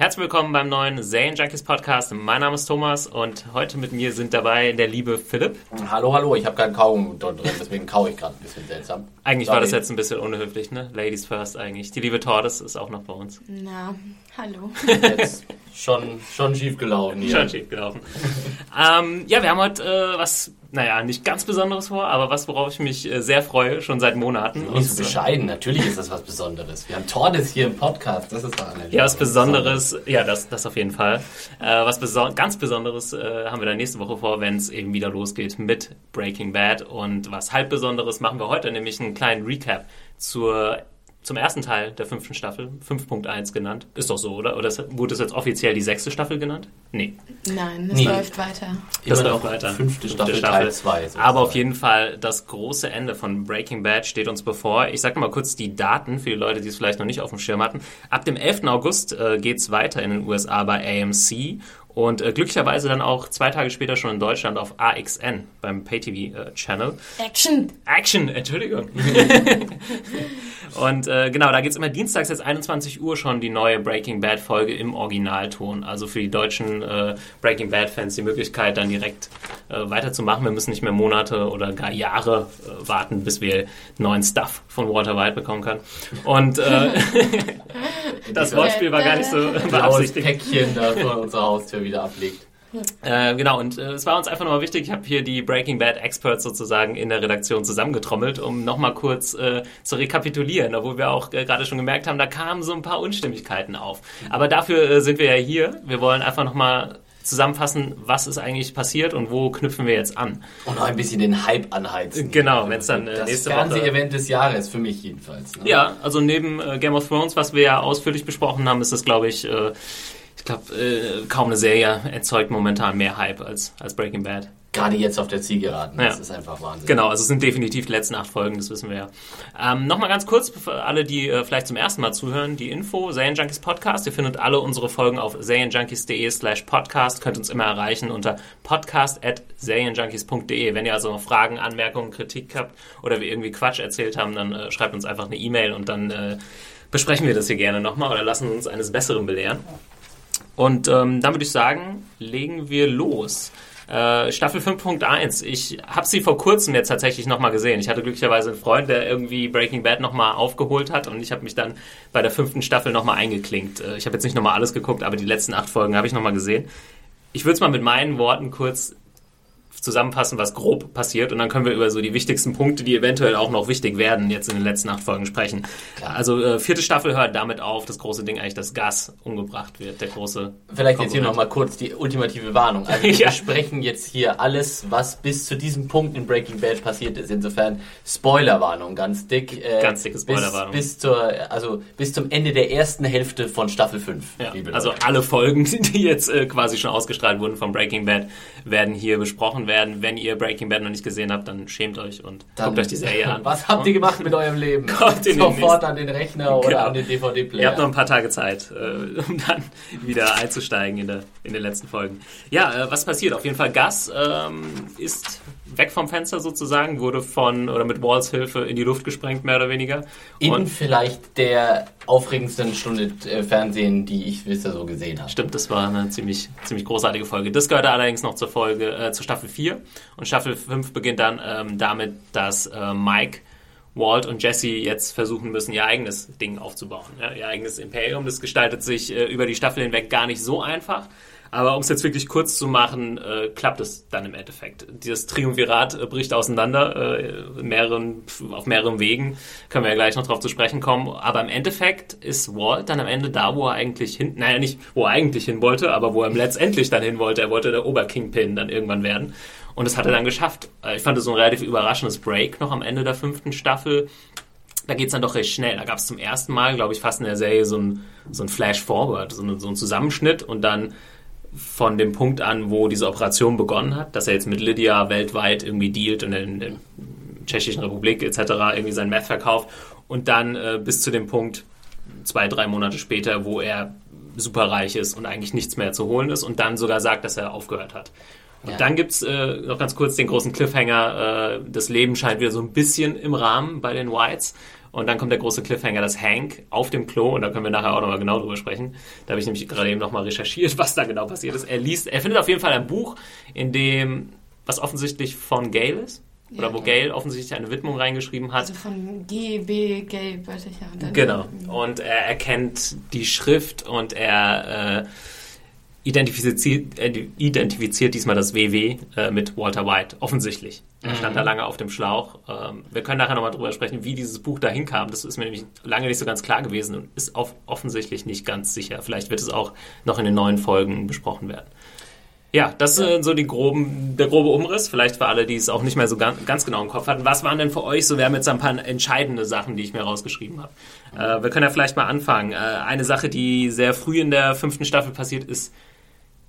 Herzlich willkommen beim neuen Zane Junkies Podcast. Mein Name ist Thomas und heute mit mir sind dabei der liebe Philipp. Hallo, hallo, ich habe keinen Kaum dort drin, deswegen kaue ich gerade ein bisschen seltsam. Eigentlich Sorry. war das jetzt ein bisschen unhöflich, ne? Ladies first eigentlich. Die liebe Tordes ist auch noch bei uns. Na, hallo. Jetzt schon, schon schief gelaufen hier. Schon schief gelaufen. ähm, ja, wir haben heute äh, was, naja, nicht ganz Besonderes vor, aber was, worauf ich mich äh, sehr freue, schon seit Monaten. Nicht so bescheiden, natürlich ist das was Besonderes. Wir haben Tordes hier im Podcast, das ist doch eine Ja, was Besonderes, ja, das, das auf jeden Fall. Äh, was beso ganz Besonderes äh, haben wir dann nächste Woche vor, wenn es eben wieder losgeht mit Breaking Bad. Und was halb Besonderes machen wir heute, nämlich einen kleinen Recap zur, zum ersten Teil der fünften Staffel, 5.1 genannt. Ist doch so, oder? Oder wurde es jetzt offiziell die sechste Staffel genannt? Nee. Nein, es Nee. läuft weiter. Das Immer läuft noch weiter. Fünfte Staffel, Teil 2. Aber auf jeden Fall das große Ende von Breaking Bad steht uns bevor. Ich sage mal kurz die Daten für die Leute, die es vielleicht noch nicht auf dem Schirm hatten. Ab dem 11. August äh, geht's weiter in den USA bei AMC und äh, glücklicherweise dann auch zwei Tage später schon in Deutschland auf AXN beim Pay-TV-Channel. Action! Action, Entschuldigung. und äh, genau, da geht's immer dienstags jetzt 21 Uhr schon die neue Breaking Bad Folge im Originalton. Also für die deutschen äh, Breaking Bad Fans die Möglichkeit, dann direkt äh, weiterzumachen. Wir müssen nicht mehr Monate oder gar Jahre äh, warten, bis wir neuen Stuff von Walter White bekommen können. Und äh, das Wortspiel war gar nicht so beabsichtigt. Päckchen, das vor unserer Haustür wieder ablegt. Äh, genau, und äh, es war uns einfach nochmal wichtig, ich habe hier die Breaking Bad Experts sozusagen in der Redaktion zusammengetrommelt, um nochmal kurz äh, zu rekapitulieren, obwohl wir auch äh, gerade schon gemerkt haben, da kamen so ein paar Unstimmigkeiten auf. Aber dafür äh, sind wir ja hier. Wir wollen einfach nochmal zusammenfassen, was ist eigentlich passiert und wo knüpfen wir jetzt an. Und noch ein bisschen den Hype anheizen. Genau, wenn's dann, äh, das nächste Woche- Fernseh-Event des Jahres, für mich jedenfalls. Ne? Ja, also neben Game of Thrones, was wir ja ausführlich besprochen haben, ist das, glaube ich glaube, äh, kaum eine Serie erzeugt momentan mehr Hype als, als Breaking Bad. Gerade jetzt auf der Zielgeraden, das Ja. ist einfach Wahnsinn. Genau, also es sind definitiv die letzten acht Folgen, das wissen wir ja. Ähm, Nochmal ganz kurz für alle, die äh, vielleicht zum ersten Mal zuhören, die Info, Serien Junkies Podcast. Ihr findet alle unsere Folgen auf serienjunkies.de slash podcast, könnt uns immer erreichen unter podcast at serienjunkies.de. Wenn ihr also noch Fragen, Anmerkungen, Kritik habt oder wir irgendwie Quatsch erzählt haben, dann äh, schreibt uns einfach eine E-Mail und dann äh, besprechen wir das hier gerne nochmal oder lassen uns eines Besseren belehren. Und ähm, dann würde ich sagen, legen wir los. Äh, Staffel 5.1. Ich habe sie vor kurzem jetzt tatsächlich nochmal gesehen. Ich hatte glücklicherweise einen Freund, der irgendwie Breaking Bad nochmal aufgeholt hat und ich habe mich dann bei der fünften Staffel nochmal eingeklinkt. Äh, ich habe jetzt nicht nochmal alles geguckt, aber die letzten acht Folgen habe ich nochmal gesehen. Ich würde es mal mit meinen Worten kurz zusammenfassen, was grob passiert und dann können wir über so die wichtigsten Punkte, die eventuell auch noch wichtig werden, jetzt in den letzten acht Folgen sprechen. Also äh, vierte Staffel hört damit auf, das große Ding eigentlich, dass Gas umgebracht wird, der große Vielleicht jetzt hier nochmal kurz die ultimative Warnung. Also wir Ja. besprechen jetzt hier alles, was bis zu diesem Punkt in Breaking Bad passiert ist. Insofern Spoilerwarnung, ganz dick. äh, Ganz dicke Spoilerwarnung. Bis, bis, zur, also bis zum Ende der ersten Hälfte von Staffel 5. Ja, also alle Folgen, die jetzt äh, quasi schon ausgestrahlt wurden von Breaking Bad, werden hier besprochen werden. Wenn ihr Breaking Bad noch nicht gesehen habt, dann schämt euch und Dann- guckt euch die Serie an. Was habt ihr gemacht mit eurem Leben? Kommt in den Sofort nächsten- an den Rechner oder Genau. an den DVD-Player. Ihr habt noch ein paar Tage Zeit, äh, um dann wieder einzusteigen in, der, in den letzten Folgen. Ja, äh, was passiert? Auf jeden Fall, Gus ähm, ist weg vom Fenster sozusagen, wurde von oder mit Walls Hilfe in die Luft gesprengt, mehr oder weniger. in Und vielleicht der aufregendsten Stunde äh, Fernsehen, die ich bisher so gesehen habe. Stimmt, das war eine ziemlich, ziemlich großartige Folge. Das gehörte allerdings noch zur Folge, äh, zur Staffel 4. Und Staffel 5 beginnt dann ähm, damit, dass äh, Mike, Walt und Jesse jetzt versuchen müssen, ihr eigenes Ding aufzubauen. Ja, ihr eigenes Imperium. Das gestaltet sich äh, über die Staffel hinweg gar nicht so einfach. Aber um es jetzt wirklich kurz zu machen, äh, klappt es dann im Endeffekt. Dieses Triumvirat äh, bricht auseinander äh, mehreren, auf mehreren Wegen. Können wir ja gleich noch drauf zu sprechen kommen. Aber im Endeffekt ist Walt dann am Ende da, wo er eigentlich hin, naja, nicht wo er eigentlich hin wollte, aber wo er letztendlich dann hin wollte. Er wollte der Oberkingpin dann irgendwann werden. Und das hat er dann geschafft. Äh, ich fand es so ein relativ überraschendes Break noch am Ende der fünften Staffel. Da geht es dann doch recht schnell. Da gab es zum ersten Mal, glaube ich, fast in der Serie so ein, so ein Flash-Forward, so, so ein Zusammenschnitt und dann von dem Punkt an, wo diese Operation begonnen hat, dass er jetzt mit Lydia weltweit irgendwie dealt und in der Tschechischen Republik etc. irgendwie sein Meth verkauft und dann äh, bis zu dem Punkt zwei, drei Monate später, wo er superreich ist und eigentlich nichts mehr zu holen ist und dann sogar sagt, dass er aufgehört hat. Und ja. dann gibt es äh, noch ganz kurz den großen Cliffhanger, äh, das Leben scheint wieder so ein bisschen im Rahmen bei den Whites. Und dann kommt der große Cliffhanger, dass Hank auf dem Klo, und da können wir nachher auch nochmal genau drüber sprechen, da habe ich nämlich gerade eben nochmal recherchiert, was da genau passiert ist. Er liest, er findet auf jeden Fall ein Buch, in dem, was offensichtlich von Gail ist, oder ja, wo Gail offensichtlich eine Widmung reingeschrieben hat. Also von G, B, Gail, weiß ich ja. Genau. Und er erkennt die Schrift und er äh, identifiziert, äh, identifiziert diesmal das WW äh, mit Walter White, offensichtlich. Er stand da mhm. lange auf dem Schlauch. Ähm, wir können nachher nochmal drüber sprechen, wie dieses Buch dahin kam. Das ist mir nämlich lange nicht so ganz klar gewesen und ist auf, offensichtlich nicht ganz sicher. Vielleicht wird es auch noch in den neuen Folgen besprochen werden. Ja, das ist ja. so die groben, der grobe Umriss. Vielleicht für alle, die es auch nicht mehr so ganz, ganz, genau im Kopf hatten. Was waren denn für euch so? Wir haben jetzt ein paar entscheidende Sachen, die ich mir rausgeschrieben habe. Äh, wir können ja vielleicht mal anfangen. Äh, eine Sache, die sehr früh in der fünften Staffel passiert, ist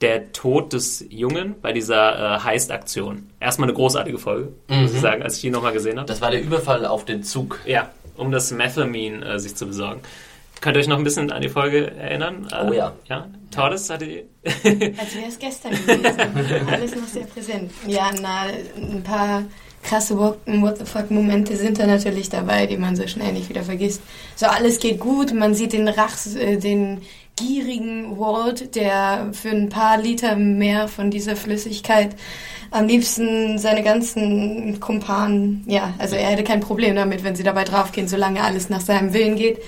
der Tod des Jungen bei dieser äh, Heist-Aktion. Erstmal eine großartige Folge, mhm. muss ich sagen, als ich die nochmal gesehen habe. Das war der Überfall auf den Zug. Ja, um das Methamine äh, sich zu besorgen. Könnt ihr euch noch ein bisschen an die Folge erinnern? Oh ja. Äh, ja? Tordes hatte die. Als wäre es gestern gewesen. Alles noch sehr präsent. Ja, na, ein paar krasse What the fuck Momente sind da natürlich dabei, die man so schnell nicht wieder vergisst. So alles geht gut, man sieht den Rach, äh, den gierigen Walt, der für ein paar Liter mehr von dieser Flüssigkeit am liebsten seine ganzen Kumpanen, ja, also er hätte kein Problem damit, wenn sie dabei draufgehen, solange alles nach seinem Willen geht.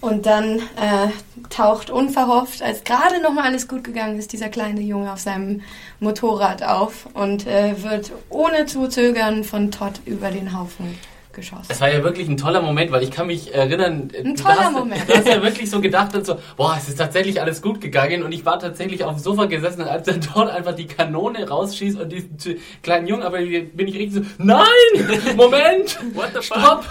Und dann äh, taucht unverhofft, als gerade nochmal alles gut gegangen ist, dieser kleine Junge auf seinem Motorrad auf und äh, wird ohne zu zögern von Todd über den Haufen geschossen. Es war ja wirklich ein toller Moment, weil ich kann mich erinnern, ein toller du hast, Moment. Du hast ja wirklich so gedacht und so, boah, es ist tatsächlich alles gut gegangen und ich war tatsächlich auf dem Sofa gesessen, als er dort einfach die Kanone rausschießt und diesen kleinen Jungen, aber bin ich richtig so, nein, Moment, What the stopp.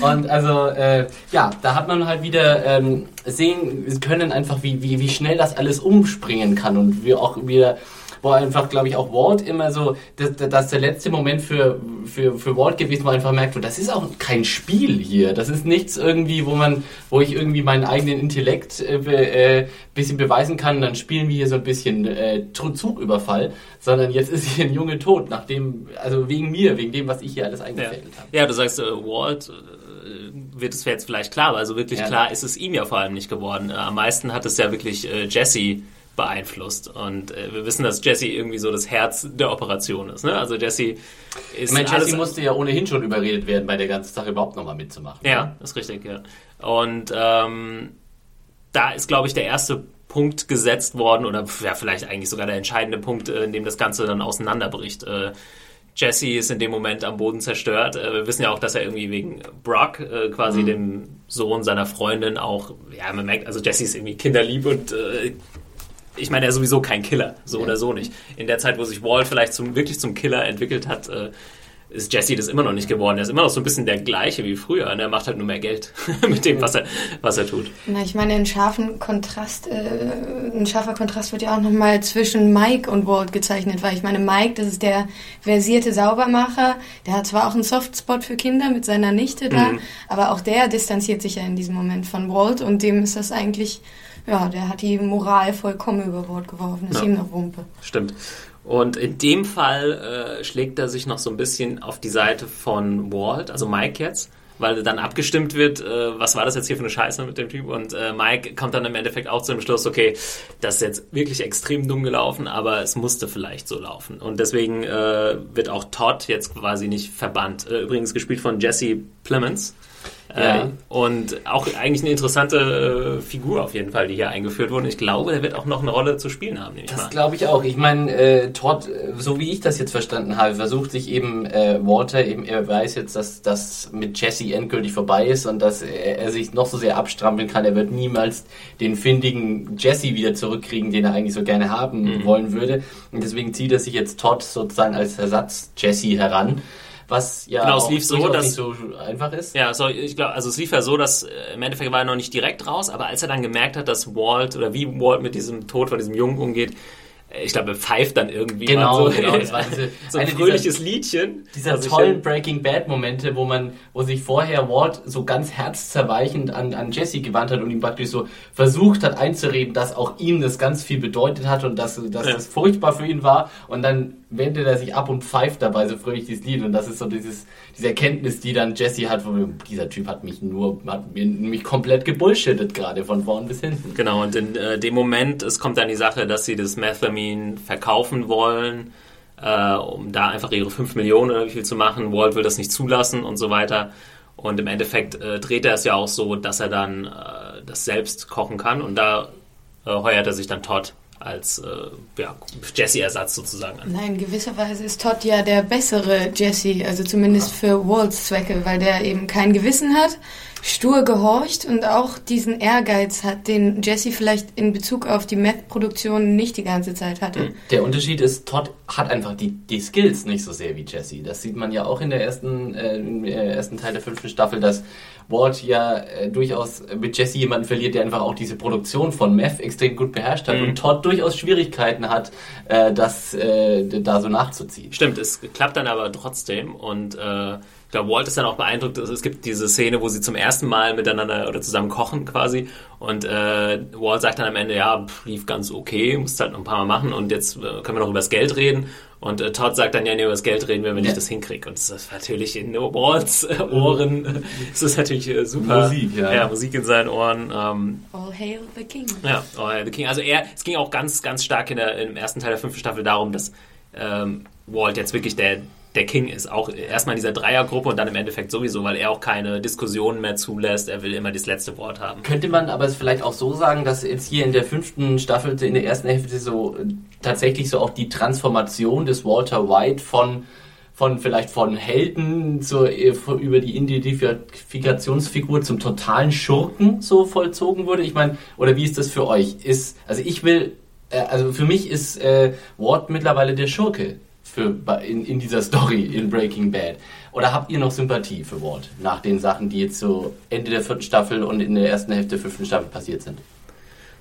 Und also, äh, ja, da hat man halt wieder ähm, sehen können, einfach wie, wie, wie schnell das alles umspringen kann und wie auch wieder wo einfach, glaube ich, auch Walt immer so, das, das ist der letzte Moment für, für, für Walt gewesen, wo er einfach merkt, das ist auch kein Spiel hier. Das ist nichts irgendwie, wo man, wo ich irgendwie meinen eigenen Intellekt äh, äh, bisschen beweisen kann, dann spielen wir hier so ein bisschen äh, Zugüberfall, sondern jetzt ist hier ein Junge tot, nachdem, also wegen mir, wegen dem, was ich hier alles eingefädelt ja. habe. Ja, du sagst, äh, Walt äh, wird es jetzt vielleicht klar, aber also wirklich ja. klar ist es ihm ja vor allem nicht geworden. Äh, am meisten hat es ja wirklich äh, Jesse beeinflusst. Und äh, wir wissen, dass Jesse irgendwie so das Herz der Operation ist. Ne? Also Jesse ist. Ich meine, Jesse musste ja ohnehin schon überredet werden, bei der ganzen Sache überhaupt nochmal mitzumachen. Ja, ist richtig, ja. Und ähm, da ist, glaube ich, der erste Punkt gesetzt worden, oder ja, vielleicht eigentlich sogar der entscheidende Punkt, äh, in dem das Ganze dann auseinanderbricht. Äh, Jesse ist in dem Moment am Boden zerstört. Äh, wir wissen ja auch, dass er irgendwie wegen Brock, äh, quasi mhm. dem Sohn seiner Freundin, auch, ja, man merkt, also Jesse ist irgendwie kinderlieb und äh, ich meine, er ist sowieso kein Killer, so ja. oder so nicht. In der Zeit, wo sich Walt vielleicht zum, wirklich zum Killer entwickelt hat, äh, ist Jesse das immer noch nicht geworden. Er ist immer noch so ein bisschen der gleiche wie früher und er macht halt nur mehr Geld mit dem, was er, was er tut. Na, ich meine, ein scharfen Kontrast, äh, ein scharfer Kontrast wird ja auch nochmal zwischen Mike und Walt gezeichnet, weil ich meine, Mike, das ist der versierte Saubermacher, der hat zwar auch einen Softspot für Kinder mit seiner Nichte da, mhm. aber auch der distanziert sich ja in diesem Moment von Walt und dem ist das eigentlich ja, der hat die Moral vollkommen über Bord geworfen. Das ist ihm noch Wumpe. Stimmt. Und in dem Fall äh, schlägt er sich noch so ein bisschen auf die Seite von Walt, also Mike jetzt, weil dann abgestimmt wird, äh, was war das jetzt hier für eine Scheiße mit dem Typ? Und äh, Mike kommt dann im Endeffekt auch zu dem Schluss, okay, das ist jetzt wirklich extrem dumm gelaufen, aber es musste vielleicht so laufen. Und deswegen äh, wird auch Todd jetzt quasi nicht verbannt. Äh, übrigens gespielt von Jesse Plemons. Ja. Äh, und auch eigentlich eine interessante äh, Figur auf jeden Fall, die hier eingeführt wurde. Ich glaube, der wird auch noch eine Rolle zu spielen haben. Das glaube ich auch. Ich meine, äh, Todd, so wie ich das jetzt verstanden habe, versucht sich eben äh, Walter, eben er weiß jetzt, dass das mit Jesse endgültig vorbei ist und dass er, er, sich noch so sehr abstrampeln kann. Er wird niemals den findigen Jesse wieder zurückkriegen, den er eigentlich so gerne haben mhm. wollen würde. Und deswegen zieht er sich jetzt Todd sozusagen als Ersatz Jesse heran was ja genau, es lief so, dass, nicht so einfach ist. Ja, so, ich glaube, also es lief ja so, dass äh, im Endeffekt war er noch nicht direkt raus, aber als er dann gemerkt hat, dass Walt oder wie Walt mit diesem Tod von diesem Jungen umgeht, ich glaube, er pfeift dann irgendwie genau, so, genau, das war diese, so ein fröhliches dieser, Liedchen. Dieser tollen Breaking Bad Momente, wo man, wo sich vorher Walt so ganz herzzerweichend an, an Jesse gewandt hat und ihm praktisch so versucht hat einzureden, dass auch ihm das ganz viel bedeutet hat und dass, dass ja. das furchtbar für ihn war und dann wendet er sich ab und pfeift dabei so fröhlich dieses Lied und das ist so dieses, diese Erkenntnis, die dann Jesse hat, wo dieser Typ hat mich nur, hat mich komplett gebullshittet gerade von vorn bis hinten. Genau und in äh, dem Moment, es kommt dann die Sache, dass sie das Methamine verkaufen wollen, äh, um da einfach ihre 5 Millionen oder wie viel zu machen. Walt will das nicht zulassen und so weiter. Und im Endeffekt äh, dreht er es ja auch so, dass er dann äh, das selbst kochen kann und da äh, heuert er sich dann Todd als äh, ja, Jesse-Ersatz sozusagen an. Nein, gewisserweise ist Todd ja der bessere Jesse, also zumindest für Walts Zwecke, weil der eben kein Gewissen hat, stur gehorcht und auch diesen Ehrgeiz hat, den Jesse vielleicht in Bezug auf die Meth-Produktion nicht die ganze Zeit hatte. Der Unterschied ist, Todd hat einfach die, die Skills nicht so sehr wie Jesse. Das sieht man ja auch in der ersten, äh, im ersten Teil der fünften Staffel, dass Ward ja äh, durchaus mit Jesse jemanden verliert, der einfach auch diese Produktion von Meth extrem gut beherrscht hat mhm. und Todd durchaus Schwierigkeiten hat, äh, das äh, da so nachzuziehen. Stimmt, es klappt dann aber trotzdem und glaube, Walt ist dann auch beeindruckt. Es gibt diese Szene, wo sie zum ersten Mal miteinander oder zusammen kochen quasi. Und äh, Walt sagt dann am Ende, ja, lief ganz okay, musst halt noch ein paar Mal machen und jetzt äh, können wir noch über das Geld reden. Und äh, Todd sagt dann, ja, nee, über das Geld reden wir, wenn ja. ich das hinkriege. Und das ist natürlich in Walts äh, Ohren, das ist natürlich äh, super. Musik, ja. Ja, Musik in seinen Ohren. Ähm, All hail the king. Ja, All hail the king. Also er, es ging auch ganz, ganz stark in der, im ersten Teil der fünften Staffel darum, dass ähm, Walt jetzt wirklich der der King ist. Auch erstmal in dieser Dreiergruppe und dann im Endeffekt sowieso, weil er auch keine Diskussionen mehr zulässt. Er will immer das letzte Wort haben. Könnte man aber es vielleicht auch so sagen, dass jetzt hier in der fünften Staffel, in der ersten Hälfte so tatsächlich so auch die Transformation des Walter White von von vielleicht von Helden zur, über die Identifikationsfigur zum totalen Schurken so vollzogen wurde? Ich meine, oder wie ist das für euch? Ist, also ich will, äh, also für mich ist äh, Ward mittlerweile der Schurke für, in, in dieser Story in Breaking Bad? Oder habt ihr noch Sympathie für Walt nach den Sachen, die jetzt so Ende der vierten Staffel und in der ersten Hälfte der fünften Staffel passiert sind?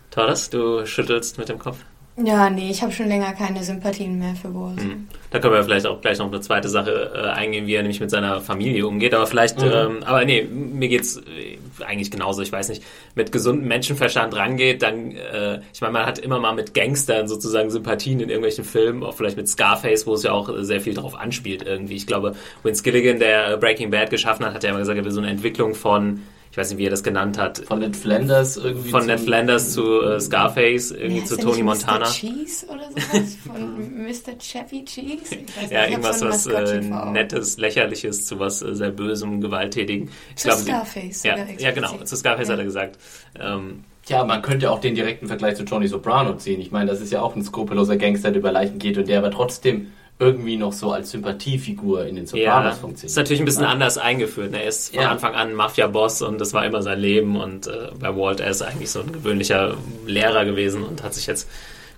Thomas, du schüttelst mit dem Kopf. Ja, nee, ich habe schon länger keine Sympathien mehr für Walt. Mhm. Da können wir vielleicht auch gleich noch eine zweite Sache äh, eingehen, wie er nämlich mit seiner Familie umgeht. Aber vielleicht, mhm. ähm, aber nee, mir geht's äh, eigentlich genauso. Ich weiß nicht, mit gesundem Menschenverstand rangeht, dann, äh, ich meine, man hat immer mal mit Gangstern sozusagen Sympathien in irgendwelchen Filmen, auch vielleicht mit Scarface, wo es ja auch sehr viel darauf anspielt irgendwie. Ich glaube, Vince Gilligan, der Breaking Bad geschaffen hat, hat ja immer gesagt, er will so eine Entwicklung von ich weiß nicht, wie er das genannt hat. Von Ned Flanders irgendwie. Von Ned Flanders zu äh, Scarface, irgendwie zu Tony Montana. Mr. Cheese oder sowas? Von Mr. Chevy Cheese? Nicht, ja, irgendwas was äh, Nettes, Lächerliches zu was äh, sehr Bösem, Gewalttätigen. Ich zu glaub, Scarface. Ja, ja, genau, zu Scarface ja. hat er gesagt. Ähm, Tja, man könnte auch den direkten Vergleich zu Tony Soprano ziehen. Ich meine, das ist ja auch ein skrupelloser Gangster, der über Leichen geht und der aber trotzdem irgendwie noch so als Sympathiefigur in den Sopranos ja, funktioniert. Ist natürlich ein bisschen ne? anders eingeführt. Ne? Er ist von ja. Anfang an Mafia-Boss und das war immer sein Leben und äh, bei Walt er ist eigentlich so ein gewöhnlicher Lehrer gewesen und hat sich jetzt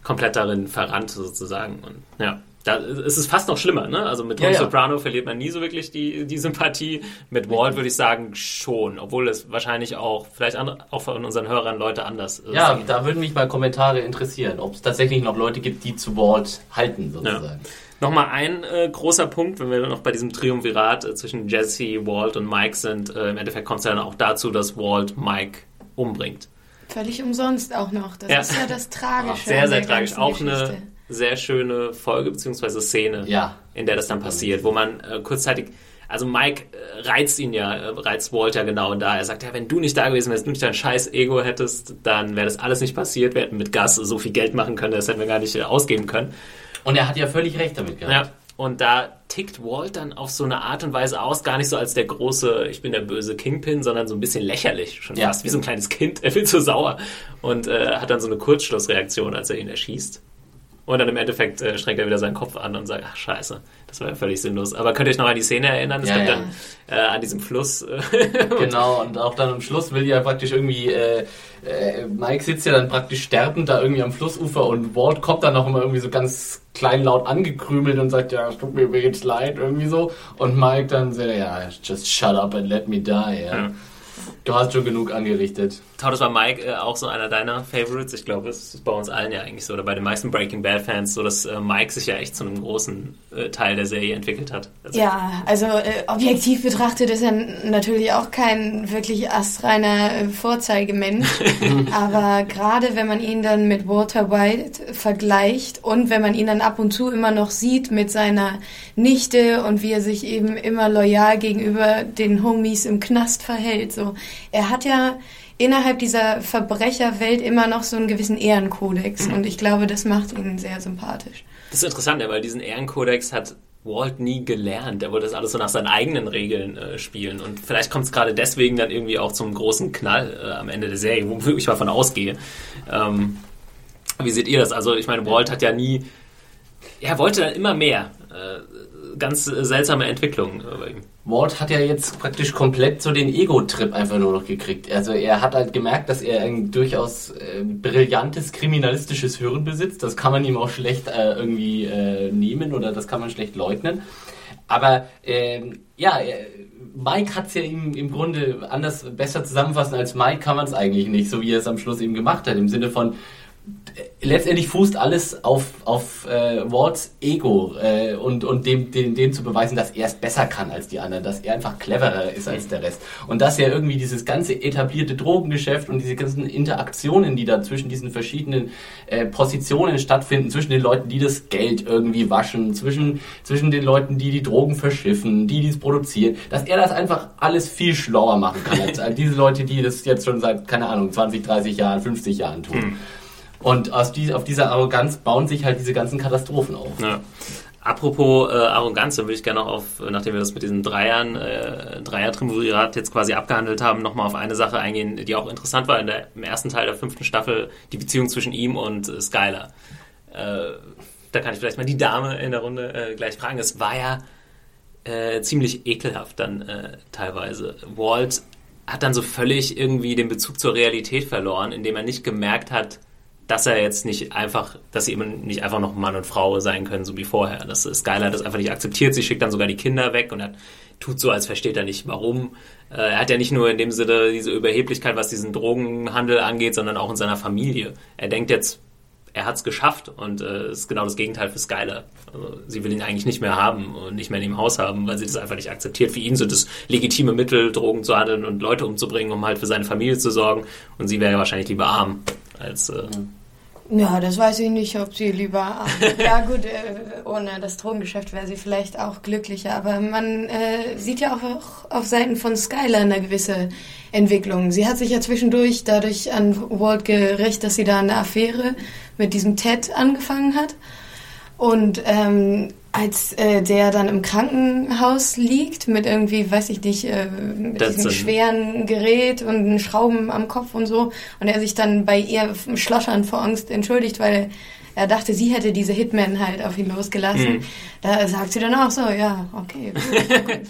komplett darin verrannt sozusagen. Und ja, da ist es fast noch schlimmer. Ne? Also mit Tony ja, Soprano verliert man nie so wirklich die, die Sympathie. Mit Walt würde ich sagen schon, obwohl es wahrscheinlich auch vielleicht an, auch von unseren Hörern Leute anders ist. Ja, da würden mich mal Kommentare interessieren, ob es tatsächlich noch Leute gibt, die zu Walt halten sozusagen. Nochmal ein äh, großer Punkt, wenn wir noch bei diesem Triumvirat äh, zwischen Jesse, Walt und Mike sind. Äh, Im Endeffekt kommt es ja dann auch dazu, dass Walt Mike umbringt. Völlig umsonst auch noch. Das ja. ist ja das Tragische. Sehr, sehr tragisch. Auch eine sehr schöne Folge bzw. Szene, ja. in der das dann passiert, wo man äh, kurzzeitig also Mike äh, reizt ihn ja, äh, reizt Walter genau da. Er sagt, ja, wenn du nicht da gewesen wärst, du nicht dein scheiß Ego hättest, dann wäre das alles nicht passiert. Wir hätten mit Gas so viel Geld machen können, das hätten wir gar nicht ausgeben können. Und er hat ja völlig recht damit gehabt. und da tickt Walt dann auf so eine Art und Weise aus, gar nicht so als der große, ich bin der böse Kingpin, sondern so ein bisschen lächerlich, schon ja. fast wie so ein kleines Kind. Er wird so sauer und äh, hat dann so eine Kurzschlussreaktion, als er ihn erschießt. Und dann im Endeffekt äh, strengt er wieder seinen Kopf an und sagt, ach scheiße, das war ja völlig sinnlos. Aber könnt ihr euch noch an die Szene erinnern? Es ja, gibt ja. dann äh, an diesem Fluss. Äh, genau, und auch dann am Schluss will ja praktisch irgendwie, äh, äh, Mike sitzt ja dann praktisch sterbend da irgendwie am Flussufer und Walt kommt dann noch immer irgendwie so ganz kleinlaut angekrümelt und sagt, ja, es tut mir jetzt leid, irgendwie so. Und Mike dann sagt, ja, just shut up and let me die, ja. ja. Du hast schon genug angerichtet. Tau, das war Mike äh, auch so einer deiner Favorites. Ich glaube, es ist bei uns allen ja eigentlich so, oder bei den meisten Breaking Bad-Fans, so dass äh, Mike sich ja echt zu einem großen äh, Teil der Serie entwickelt hat. Also ja, also äh, objektiv betrachtet ist er natürlich auch kein wirklich astreiner äh, Vorzeigemensch. aber gerade wenn man ihn dann mit Walter White vergleicht und wenn man ihn dann ab und zu immer noch sieht mit seiner Nichte und wie er sich eben immer loyal gegenüber den Homies im Knast verhält, so er hat ja innerhalb dieser Verbrecherwelt immer noch so einen gewissen Ehrenkodex und ich glaube, das macht ihn sehr sympathisch. Das ist interessant, weil diesen Ehrenkodex hat Walt nie gelernt. Er wollte das alles so nach seinen eigenen Regeln äh, spielen. Und vielleicht kommt es gerade deswegen dann irgendwie auch zum großen Knall äh, am Ende der Serie, wo ich davon ausgehe. Ähm, wie seht ihr das? Also, ich meine, Walt hat ja nie. Er wollte dann immer mehr. Äh, ganz seltsame Entwicklung äh, bei ihm. Walt hat ja jetzt praktisch komplett so den Ego-Trip einfach nur noch gekriegt. Also er hat halt gemerkt, dass er ein durchaus äh, brillantes kriminalistisches Hirn besitzt. Das kann man ihm auch schlecht äh, irgendwie äh, nehmen oder das kann man schlecht leugnen. Aber ähm, ja, äh, Mike hat es ja im, im Grunde anders besser zusammenfassen als Mike kann man es eigentlich nicht, so wie er es am Schluss eben gemacht hat. Im Sinne von, letztendlich fußt alles auf, auf äh, Wards Ego äh, und, und dem, dem, dem zu beweisen, dass er es besser kann als die anderen, dass er einfach cleverer ist als der Rest. Und dass er irgendwie dieses ganze etablierte Drogengeschäft und diese ganzen Interaktionen, die da zwischen diesen verschiedenen äh, Positionen stattfinden, zwischen den Leuten, die das Geld irgendwie waschen, zwischen, zwischen den Leuten, die die Drogen verschiffen, die dies produzieren, dass er das einfach alles viel schlauer machen kann als, als diese Leute, die das jetzt schon seit, keine Ahnung, 20, 30 Jahren, 50 Jahren tun. Hm. Und aus die, auf dieser Arroganz bauen sich halt diese ganzen Katastrophen auf. Ja. Apropos äh, Arroganz, dann würde ich gerne noch auf, nachdem wir das mit diesen Dreiern, äh, Dreier-Triumvirat jetzt quasi abgehandelt haben, nochmal auf eine Sache eingehen, die auch interessant war in der, im ersten Teil der fünften Staffel, die Beziehung zwischen ihm und äh, Skylar. Äh, da kann ich vielleicht mal die Dame in der Runde äh, gleich fragen. Es war ja äh, ziemlich ekelhaft dann äh, teilweise. Walt hat dann so völlig irgendwie den Bezug zur Realität verloren, indem er nicht gemerkt hat, dass er jetzt nicht einfach, dass sie eben nicht einfach noch Mann und Frau sein können, so wie vorher. Das Skylar das einfach nicht akzeptiert. Sie schickt dann sogar die Kinder weg und er tut so, als versteht er nicht, warum. Äh, er hat ja nicht nur in dem Sinne diese Überheblichkeit, was diesen Drogenhandel angeht, sondern auch in seiner Familie. Er denkt jetzt, er hat es geschafft und äh, ist genau das Gegenteil für Skylar. Also, sie will ihn eigentlich nicht mehr haben und nicht mehr in ihrem Haus haben, weil sie das einfach nicht akzeptiert. Für ihn so das legitime Mittel, Drogen zu handeln und Leute umzubringen, um halt für seine Familie zu sorgen. Und sie wäre ja wahrscheinlich lieber arm als. Äh, ja, das weiß ich nicht, ob sie lieber. ja, gut, äh, ohne das Drogengeschäft wäre sie vielleicht auch glücklicher. Aber man äh, sieht ja auch auf Seiten von Skylar eine gewisse Entwicklung. Sie hat sich ja zwischendurch dadurch an Walt gerecht, dass sie da eine Affäre mit diesem Ted angefangen hat. Und ähm, als äh, der dann im Krankenhaus liegt mit irgendwie, weiß ich nicht, äh, mit das diesem schweren Gerät und Schrauben am Kopf und so und er sich dann bei ihr schlottern vor Angst entschuldigt, weil er dachte, sie hätte diese Hitman halt auf ihn losgelassen. Mhm. Da sagt sie dann auch so, ja, okay, gut, gut.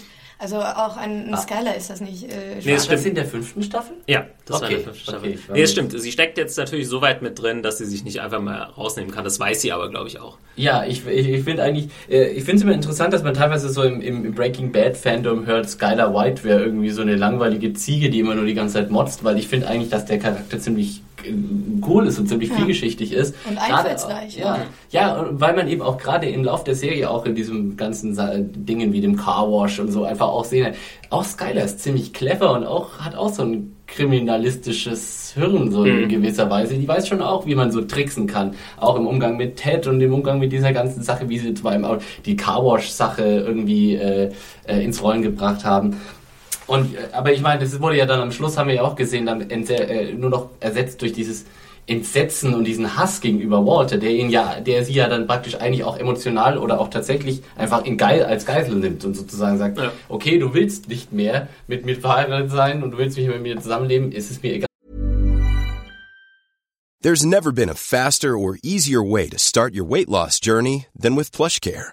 Also auch an ah. Skylar ist das nicht äh, nee, das, das in der fünften Staffel? Ja, das okay. war in der fünften Staffel. Okay, nee, das stimmt. Sie steckt jetzt natürlich so weit mit drin, dass sie sich nicht einfach mal rausnehmen kann. Das weiß sie aber, glaube ich, auch. Ja, ich, ich, ich finde eigentlich, äh, ich finde es immer interessant, dass man teilweise so im, im Breaking Bad Fandom hört, Skylar White wäre irgendwie so eine langweilige Ziege, die immer nur die ganze Zeit motzt, weil ich finde eigentlich, dass der Charakter ziemlich cool ist und ziemlich ja. vielschichtig ist. Und einfallsreich. Ja, ja, weil man eben auch gerade im Lauf der Serie auch in diesem ganzen Dingen wie dem Car Wash und so einfach auch sehen, auch Skylar ist ziemlich clever und auch hat auch so ein kriminalistisches Hirn so in mhm. gewisser Weise. Die weiß schon auch, wie man so tricksen kann. Auch im Umgang mit Ted und im Umgang mit dieser ganzen Sache, wie sie zwar im, die Car Wash Sache irgendwie äh, äh, ins Rollen gebracht haben. Und, äh, aber ich meine, das wurde ja dann am Schluss, haben wir ja auch gesehen, dann äh, nur noch ersetzt durch dieses Entsetzen und diesen Hass gegenüber Walter, der ihn ja, der sie ja dann praktisch eigentlich auch emotional oder auch tatsächlich einfach in Geil, als Geisel nimmt und sozusagen sagt, ja. okay, du willst nicht mehr mit mir verheiratet sein und du willst nicht mehr mit mir zusammenleben, ist es mir egal. There's never been a faster or easier way to start your weight loss journey than with PlushCare.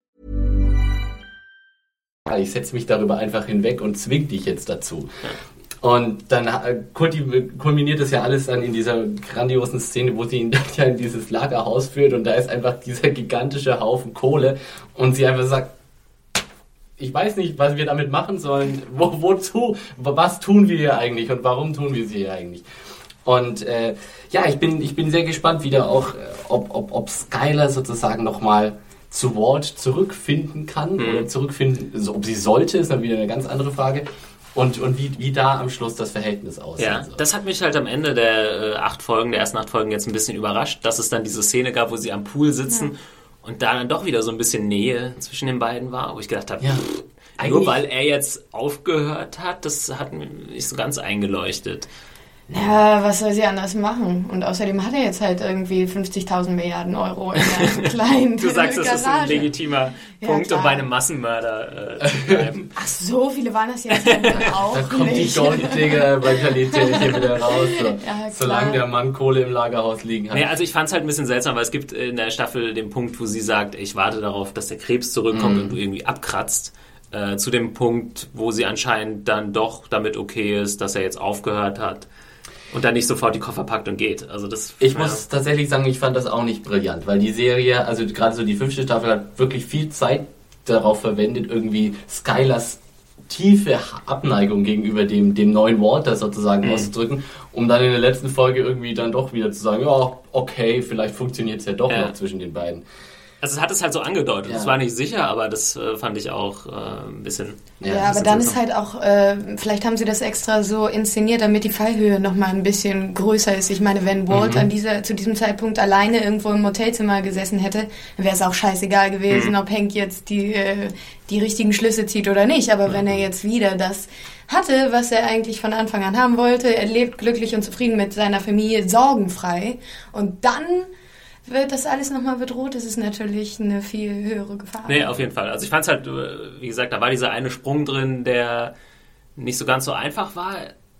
Ich setze mich darüber einfach hinweg und zwing dich jetzt dazu. Und dann äh, kulminiert das ja alles dann in dieser grandiosen Szene, wo sie ihn dann ja in dieses Lagerhaus führt und da ist einfach dieser gigantische Haufen Kohle und sie einfach sagt, ich weiß nicht, was wir damit machen sollen. Wo, wozu? Was tun wir hier eigentlich und warum tun wir sie hier eigentlich? Und äh, ja, ich bin, ich bin sehr gespannt wieder auch, äh, ob, ob, ob Skyler sozusagen nochmal zu Walt zurückfinden kann mhm. oder zurückfinden, also ob sie sollte, ist dann wieder eine ganz andere Frage. Und, und wie, wie da am Schluss das Verhältnis aussieht. Ja, soll. das hat mich halt am Ende der äh, acht Folgen, der ersten acht Folgen jetzt ein bisschen überrascht, dass es dann diese Szene gab, wo sie am Pool sitzen ja. und da dann doch wieder so ein bisschen Nähe zwischen den beiden war, wo ich gedacht habe, ja. nur weil er jetzt aufgehört hat, das hat mir nicht so ganz eingeleuchtet. Ja, was soll sie anders machen? Und außerdem hat er jetzt halt irgendwie 50.000 Milliarden Euro in einer kleinen Du sagst, das ist ein legitimer Punkt, um bei einem Massenmörder äh, zu bleiben. Ach, so viele waren das jetzt auch Da kommt nicht. die Golddigger-Mentalität hier wieder raus. So. Ja, Solange der Mann Kohle im Lagerhaus liegen hat. Nee, also ich fand es halt ein bisschen seltsam, weil es gibt in der Staffel den Punkt, wo sie sagt, ich warte darauf, dass der Krebs zurückkommt mhm. und du irgendwie abkratzt. Äh, zu dem Punkt, wo sie anscheinend dann doch damit okay ist, dass er jetzt aufgehört hat und dann nicht sofort die Koffer packt und geht. Also das. Ich ja. muss tatsächlich sagen, ich fand das auch nicht brillant, weil die Serie, also gerade so die fünfte Staffel hat wirklich viel Zeit darauf verwendet, irgendwie Skylers tiefe Abneigung gegenüber dem, dem neuen Walter sozusagen mhm. auszudrücken, um dann in der letzten Folge irgendwie dann doch wieder zu sagen, ja, okay, vielleicht funktioniert es ja doch ja. noch zwischen den beiden. Also es hat es halt so angedeutet. Es war nicht sicher, aber das äh, fand ich auch äh, ein bisschen. Ja, ja aber dann ist halt auch, äh, vielleicht haben sie das extra so inszeniert, damit die Fallhöhe nochmal ein bisschen größer ist. Ich meine, wenn Walt mhm. an dieser, zu diesem Zeitpunkt alleine irgendwo im Hotelzimmer gesessen hätte, wäre es auch scheißegal gewesen, mhm. ob Hank jetzt die, äh, die richtigen Schlüsse zieht oder nicht. Aber mhm. wenn er jetzt wieder das hatte, was er eigentlich von Anfang an haben wollte, er lebt glücklich und zufrieden mit seiner Familie, sorgenfrei und dann wird das alles nochmal bedroht, das ist natürlich eine viel höhere Gefahr. Nee, auf jeden Fall. Also ich fand es halt, wie gesagt, da war dieser eine Sprung drin, der nicht so ganz so einfach war.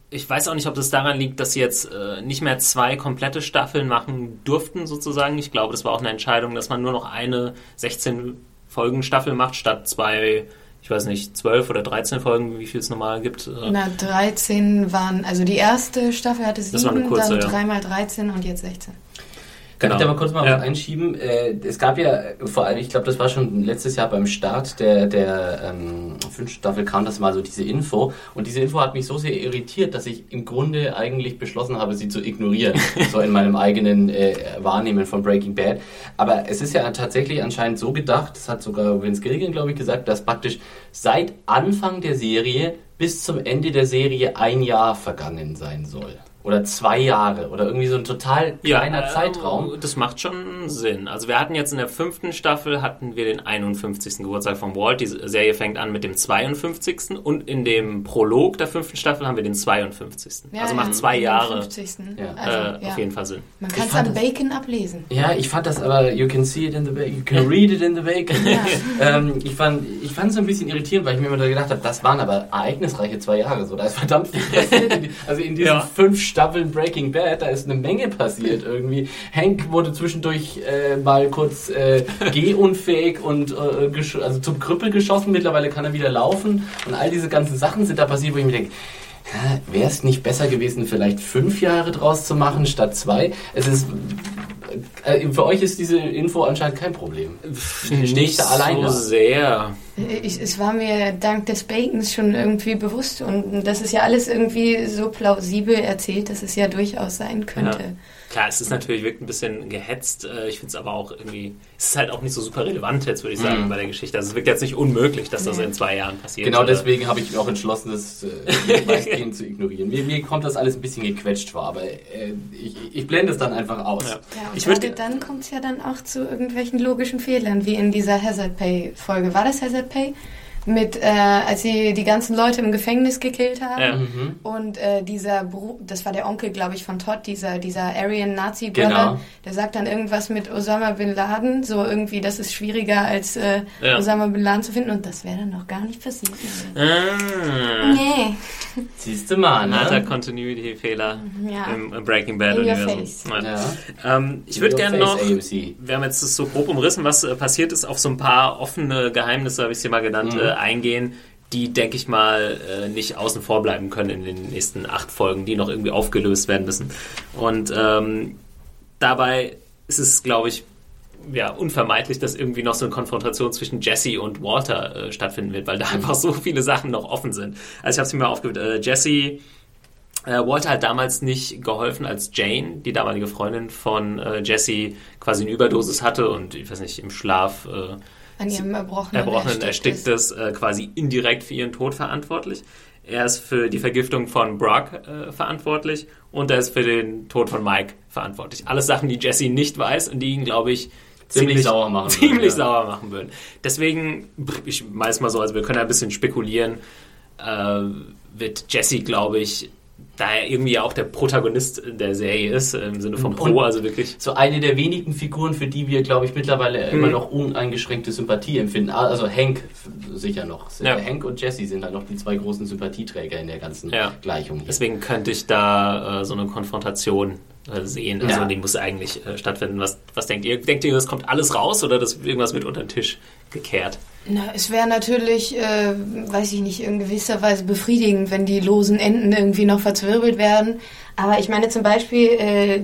Ich weiß auch nicht, ob das daran liegt, dass sie jetzt äh, nicht mehr zwei komplette Staffeln machen durften, sozusagen. Ich glaube, das war auch eine Entscheidung, dass man nur noch eine 16 Folgen Staffel macht, statt zwei ich weiß nicht, 12 oder 13 Folgen, wie viel es normal gibt. Na, 13 waren, also die erste Staffel hatte sieben, kurze, dann ja. 3 13 und jetzt 16. Kann genau. ich da mal kurz mal ja. einschieben? Äh, es gab ja vor allem, ich glaube, das war schon letztes Jahr beim Start der, der ähm, fünften Staffel kam das mal so diese Info. Und diese Info hat mich so sehr irritiert, dass ich im Grunde eigentlich beschlossen habe, sie zu ignorieren. so in meinem eigenen äh, Wahrnehmen von Breaking Bad. Aber es ist ja tatsächlich anscheinend so gedacht, das hat sogar Vince Gilligan, glaube ich, gesagt, dass praktisch seit Anfang der Serie bis zum Ende der Serie ein Jahr vergangen sein soll oder zwei Jahre oder irgendwie so ein total kleiner ja, äh, Zeitraum. Das macht schon Sinn. Also wir hatten jetzt in der fünften Staffel hatten wir den 51. Geburtstag von Walt. Die Serie fängt an mit dem 52. und in dem Prolog der fünften Staffel haben wir den 52. Ja, also macht zwei Jahre 50. Äh, also, auf jeden Fall Sinn. Man kann es am Bacon ablesen. Ja, ich fand das aber, you can see it in the bacon, you can read it in the bacon. ähm, ich fand ich fand es so ein bisschen irritierend, weil ich mir immer gedacht habe, das waren aber ereignisreiche zwei Jahre. So, da ist verdammt viel passiert. also in diesen fünf Staffeln Breaking Bad, da ist eine Menge passiert irgendwie. Hank wurde zwischendurch äh, mal kurz äh, gehunfähig und äh, also zum Krüppel geschossen. Mittlerweile kann er wieder laufen und all diese ganzen Sachen sind da passiert, wo ich mir denke, wäre es nicht besser gewesen, vielleicht fünf Jahre draus zu machen statt zwei? Es ist für euch ist diese Info anscheinend kein Problem. Stehe ich da alleine? So sehr. Ich, es war mir dank des Bacons schon irgendwie bewusst und das ist ja alles irgendwie so plausibel erzählt, dass es ja durchaus sein könnte. Ja. Klar, es ist natürlich wirkt ein bisschen gehetzt. äh, Ich finde es aber auch irgendwie, es ist halt auch nicht so super relevant jetzt, würde ich sagen, Mhm. bei der Geschichte. Also es wirkt jetzt nicht unmöglich, dass das in zwei Jahren passiert. Genau oder- deswegen habe ich mich auch entschlossen, das äh, weitgehend zu ignorieren. Mir, mir kommt das alles ein bisschen gequetscht vor, aber äh, ich, ich blende es dann einfach aus. Ja. Ja, und Ich würd gerade ge- dann kommt es ja dann auch zu irgendwelchen logischen Fehlern, wie in dieser Hazard Pay Folge. War das Hazard Pay? Mit, äh, als sie die ganzen Leute im Gefängnis gekillt haben. Ja. Mhm. Und äh, dieser, Bru das war der Onkel, glaube ich, von Todd, dieser, dieser Aryan Nazi Brother, Genau. der sagt dann irgendwas mit Osama Bin Laden, so irgendwie, das ist schwieriger als äh, Ja. Osama Bin Laden zu finden und das wäre dann noch gar nicht passiert. Ah, Nee. Siehst du mal, ein harter ne? Continuity-Fehler Ja. im, im Breaking Bad In your Universum. face. Ja. Ja. Ähm, ich würde gerne noch, AMC. wir haben jetzt das so grob umrissen, was äh, passiert ist, auf so ein paar offene Geheimnisse, habe ich sie mal genannt, Mhm. Eingehen, die, denke ich mal, äh, nicht außen vor bleiben können in den nächsten acht Folgen, die noch irgendwie aufgelöst werden müssen. Und ähm, dabei ist es, glaube ich, ja, unvermeidlich, dass irgendwie noch so eine Konfrontation zwischen Jesse und Walter äh, stattfinden wird, weil da einfach so viele Sachen noch offen sind. Also ich habe es mir mal aufgehört. Äh, Jesse, äh, Walter hat damals nicht geholfen, als Jane, die damalige Freundin von äh, Jesse, quasi eine Überdosis hatte und ich weiß nicht, im Schlaf äh, An ihrem Erbrochenen, Erbrochenen erstickt ist, äh, quasi indirekt für ihren Tod verantwortlich. Er ist für die Vergiftung von Brock äh, verantwortlich und er ist für den Tod von Mike verantwortlich. Alles Sachen, die Jesse nicht weiß und die ihn, glaube ich, Ziemlich sauer machen würden, Ziemlich ja. sauer machen würden. Deswegen, ich weiß mal so, also wir können ein bisschen spekulieren, äh, wird Jesse, glaube ich, da er irgendwie auch der Protagonist der Serie ist, im Sinne von Pro, also wirklich So eine der wenigen Figuren, für die wir, glaube ich, mittlerweile immer Mhm. noch uneingeschränkte Sympathie empfinden. Also Hank sicher noch. Ja. Hank und Jesse sind halt noch die zwei großen Sympathieträger in der ganzen Ja. Gleichung hier. Deswegen könnte ich da äh, so eine Konfrontation äh, sehen. Also Ja. die muss eigentlich äh, stattfinden. Was, was denkt ihr? Denkt ihr, das kommt alles raus oder das irgendwas wird unter den Tisch gekehrt? Na, es wäre natürlich, äh, weiß ich nicht, in gewisser Weise befriedigend, wenn die losen Enden irgendwie noch verzwirbelt werden. Aber ich meine zum Beispiel äh,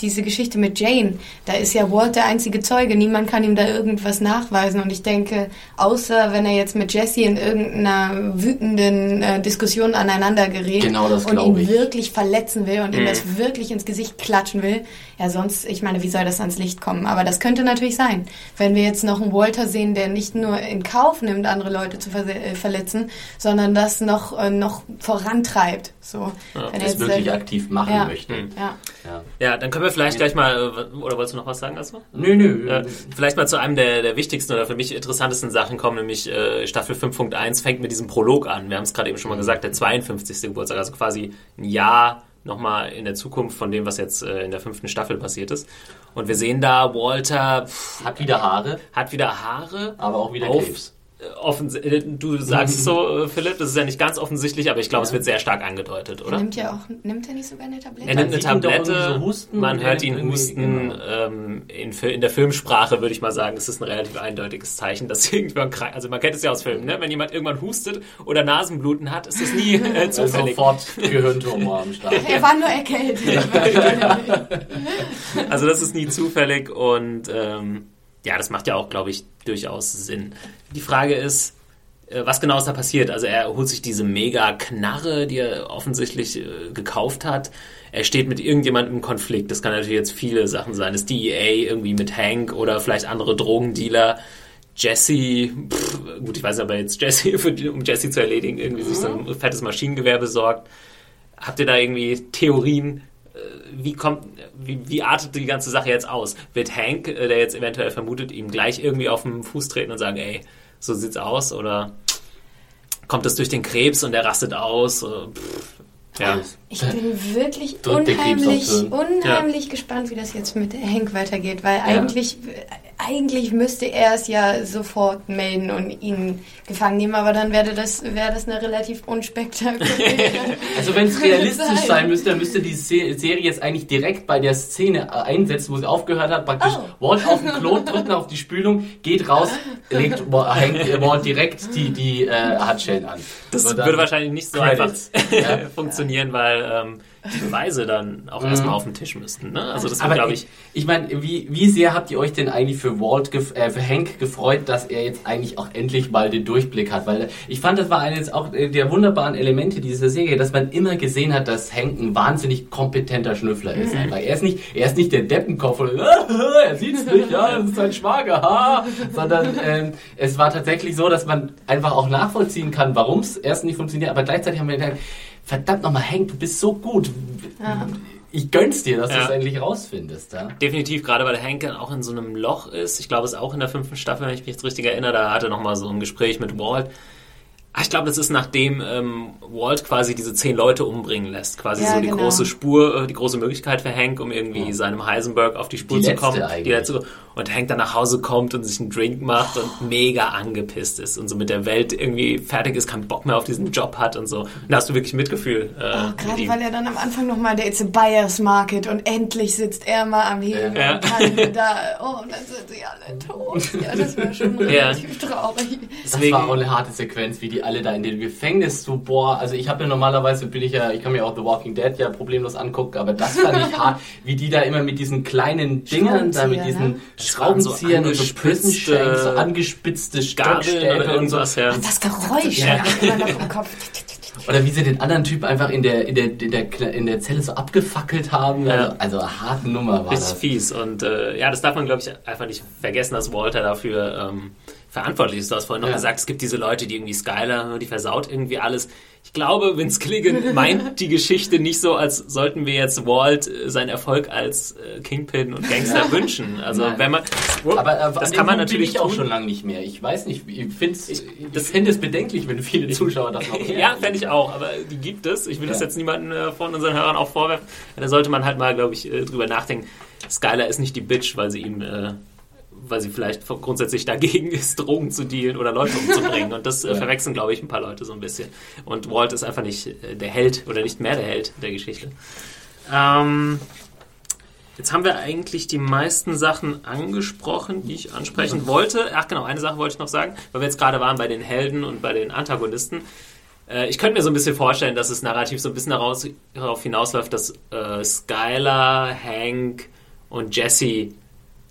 diese Geschichte mit Jane, da ist ja Walt der einzige Zeuge, niemand kann ihm da irgendwas nachweisen. Und ich denke, außer wenn er jetzt mit Jesse in irgendeiner wütenden äh, Diskussion aneinander gerät Genau, und ihn ich. wirklich verletzen will und ihm Mhm. das wirklich ins Gesicht klatschen will, ja sonst, ich meine, wie soll das ans Licht kommen? Aber das könnte natürlich sein, wenn wir jetzt noch einen Walter sehen, der nicht nur in Kauf nimmt, andere Leute zu verse- äh, verletzen, sondern das noch, äh, noch vorantreibt. So, wenn er jetzt, wirklich aktiv machen ja. möchte. Mhm. ja. Ja. Ja, dann können wir vielleicht gleich mal, äh, oder wolltest du noch was sagen, Asma? Nö, nö. Äh, vielleicht mal zu einem der, der wichtigsten oder für mich interessantesten Sachen kommen, nämlich äh, Staffel 5.1 fängt mit diesem Prolog an. Wir haben es gerade eben schon mal gesagt, der 52. Geburtstag, also quasi ein Jahr nochmal in der Zukunft von dem, was jetzt äh, in der fünften Staffel passiert ist. Und wir sehen da, Walter pff, Hat wieder Haare, hat wieder Haare. aber auch wieder Auf- Krebs. Äh, du sagst es so, äh, Philipp, das ist ja nicht ganz offensichtlich, aber ich glaube, es wird sehr stark angedeutet, Er oder? nimmt ja auch, nimmt er nicht sogar eine Tablette? Er nimmt eine Tablette, so husten man hört er ihn husten. genau. Ähm, in, in der Filmsprache würde ich mal sagen, es ist ein relativ eindeutiges Zeichen, dass irgendwann krank. Also man kennt es ja aus Filmen, ne? wenn jemand irgendwann hustet oder Nasenbluten hat, ist das nie äh, Also zufällig. sofort Gehirntumor am Start. Er war nur erkältet. Also das ist nie zufällig und ähm, ja, das macht ja auch, glaube ich, durchaus Sinn. Die Frage ist, äh, was genau ist da passiert? Also er holt sich diese mega Knarre, die er offensichtlich äh, gekauft hat. Er steht mit irgendjemandem im Konflikt. Das kann natürlich jetzt viele Sachen sein. Das DEA irgendwie mit Hank oder vielleicht andere Drogendealer. Jesse, pff, gut, ich weiß aber jetzt Jesse, für, um Jesse zu erledigen, irgendwie sich so ein fettes Maschinengewehr besorgt. Habt ihr da irgendwie Theorien? Äh, Wie kommt, wie, wie artet die ganze Sache jetzt aus? Wird Hank, äh, der jetzt eventuell vermutet, ihm gleich irgendwie auf den Fuß treten und sagen, ey, so sieht's aus? Oder kommt es durch den Krebs und er rastet aus? Pff, Ja. Ich bin wirklich unheimlich, unheimlich gespannt, wie das jetzt mit Hank weitergeht, weil eigentlich, eigentlich müsste er es ja sofort melden und ihn gefangen nehmen, aber dann wäre das, wäre das eine relativ unspektakuläre. Also wenn es realistisch Sein. müsste, dann müsste die Se Serie jetzt eigentlich direkt bei der Szene äh, einsetzen, wo sie aufgehört hat. Praktisch Oh. Walt auf den Klo, drückt auf die Spülung, geht raus, legt äh, Walt direkt die, die äh, Handschellen an. Das würde wahrscheinlich nicht so Credits. einfach funktionieren, weil ähm, die Beweise dann auch erstmal auf den Tisch müssten. Ne? Also das glaube ich, ich. ich meine, wie, wie sehr habt ihr euch denn eigentlich für Walt, äh, für Hank gefreut, dass er jetzt eigentlich auch endlich mal den Durchblick hat? Weil ich fand, das war eines auch äh, der wunderbaren Elemente dieser Serie, dass man immer gesehen hat, dass Hank ein wahnsinnig kompetenter Schnüffler ist. Mhm. Weil er ist nicht, er ist nicht der Deppenkopf oder er sieht's nicht, ja, das ist sein Schwager, ha, sondern ähm, es war tatsächlich so, dass man einfach auch nachvollziehen kann, warum es erst nicht funktioniert, aber gleichzeitig haben wir gedacht, verdammt nochmal, Hank, du bist so gut. Ich gönn's dir, dass du Ja. es endlich rausfindest. Ja? Definitiv, gerade weil Hank auch in so einem Loch ist. Ich glaube, es ist auch in der fünften Staffel, wenn ich mich jetzt richtig erinnere, da hatte er nochmal so ein Gespräch mit Walt. Ah, Ich glaube, das ist nachdem ähm, Walt quasi diese zehn Leute umbringen lässt. Quasi Ja, so die genau. große Spur, äh, die große Möglichkeit für Hank, um irgendwie seinem Heisenberg auf die Spur Die zu kommen. eigentlich. Die letzte. Und Hank dann nach Hause kommt und sich einen Drink macht und mega angepisst ist und so mit der Welt irgendwie fertig ist, keinen Bock mehr auf diesen Job hat und so. Und da hast du wirklich Mitgefühl. Äh, Oh, mit gerade ihm. weil er dann am Anfang nochmal, der It's a Buyer's Market und endlich sitzt er mal am Hebel Ja. und kann da, oh, und dann sind sie alle tot. Ja, das war schon Ja. relativ traurig. Das Deswegen- war auch eine harte Sequenz, wie die alle da in dem Gefängnis so, boah, also ich habe ja normalerweise, bin ich ja, ich kann mir auch The Walking Dead ja problemlos angucken, aber das fand ich hart, wie die da immer mit diesen kleinen Dingern, da mit diesen ne? Waren so angespitzte so angespitzte Gabeln oder und so. irgendwas, ja. Das Geräusch Ja. ja. immer noch im Kopf. Oder wie sie den anderen Typ einfach in der, in der, in der, in der Zelle so abgefackelt haben. Ja. Also, also eine harte Nummer war Richtig das. fies. Und äh, ja, das darf man, glaube ich, einfach nicht vergessen, dass Walter dafür ähm, verantwortlich ist. Du hast vorhin noch Ja. gesagt, es gibt diese Leute, die irgendwie Skylar, die versaut irgendwie alles. Ich glaube, Vince Gilligan meint die Geschichte nicht so, als sollten wir jetzt Walt äh, seinen Erfolg als äh, Kingpin und Gangster wünschen. Also Nein. wenn man... Aber äh, das an dem kann man Punkt bin natürlich ich auch schon lange nicht mehr. Ich weiß nicht, ich finde es bedenklich, wenn viele Zuschauer das noch Ja, fände ich auch, aber die gibt es. Ich will das Ja. jetzt niemanden von unseren Hörern auch vorwerfen. Da sollte man halt mal, glaube ich, drüber nachdenken. Skylar ist nicht die Bitch, weil sie ihm, äh, weil sie vielleicht grundsätzlich dagegen ist, Drogen zu dealen oder Leute umzubringen. Und das äh, Ja. verwechseln, glaube ich, ein paar Leute so ein bisschen. Und Walt ist einfach nicht äh, der Held oder nicht mehr der Held der Geschichte. Ähm, Jetzt haben wir eigentlich die meisten Sachen angesprochen, die ich ansprechen wollte. Ach genau, eine Sache wollte ich noch sagen, weil wir jetzt gerade waren bei den Helden und bei den Antagonisten. Äh, ich könnte mir so ein bisschen vorstellen, dass es narrativ so ein bisschen daraus, darauf hinausläuft, dass Skylar, Hank und Jesse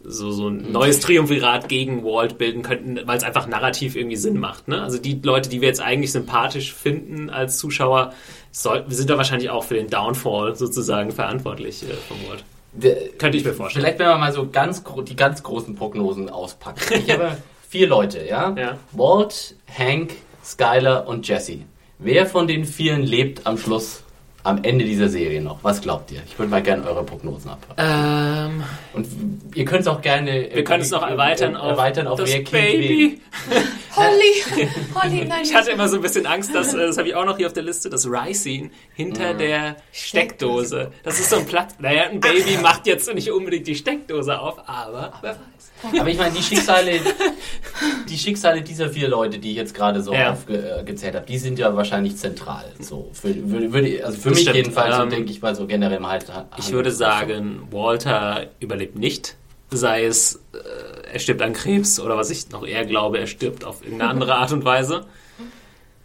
so, so ein neues Triumvirat gegen Walt bilden könnten, weil es einfach narrativ irgendwie Sinn macht. Ne? Also die Leute, die wir jetzt eigentlich sympathisch finden als Zuschauer, sollten, sind da wahrscheinlich auch für den Downfall sozusagen verantwortlich äh, von Walt. Der- Könnte ich mir vorstellen. Vielleicht, wenn wir mal so ganz die ganz großen Prognosen auspacken. Ich habe vier Leute, ja? Ja. Walt, Hank, Skylar und Jesse. Wer von den vieren lebt am Schluss, am Ende dieser Serie noch? Was glaubt ihr? Ich würde mal gerne eure Prognosen abhören. Ähm, Und ihr könnt es auch gerne. wir können es noch erweitern auf, erweitern auf das Baby. Holly! Holly, nein, Ich hatte immer so ein bisschen Angst, dass, äh, das habe ich auch noch hier auf der Liste, das Ricin hinter der Steckdose. Das ist so ein Platz. Naja, ein Baby macht jetzt nicht unbedingt die Steckdose auf, aber wer weiß. Aber ich meine, die Schicksale, die Schicksale dieser vier Leute, die ich jetzt gerade so Ja. aufgezählt habe, die sind ja wahrscheinlich zentral. So, für, würde, würde, also für Das mich stimmt. jedenfalls, so Ähm, denke ich mal so generell mal halt. Ich würde sagen, Walter überlebt nicht. Sei es, äh, er stirbt an Krebs oder was ich noch eher glaube, er stirbt auf irgendeine andere Art und Weise.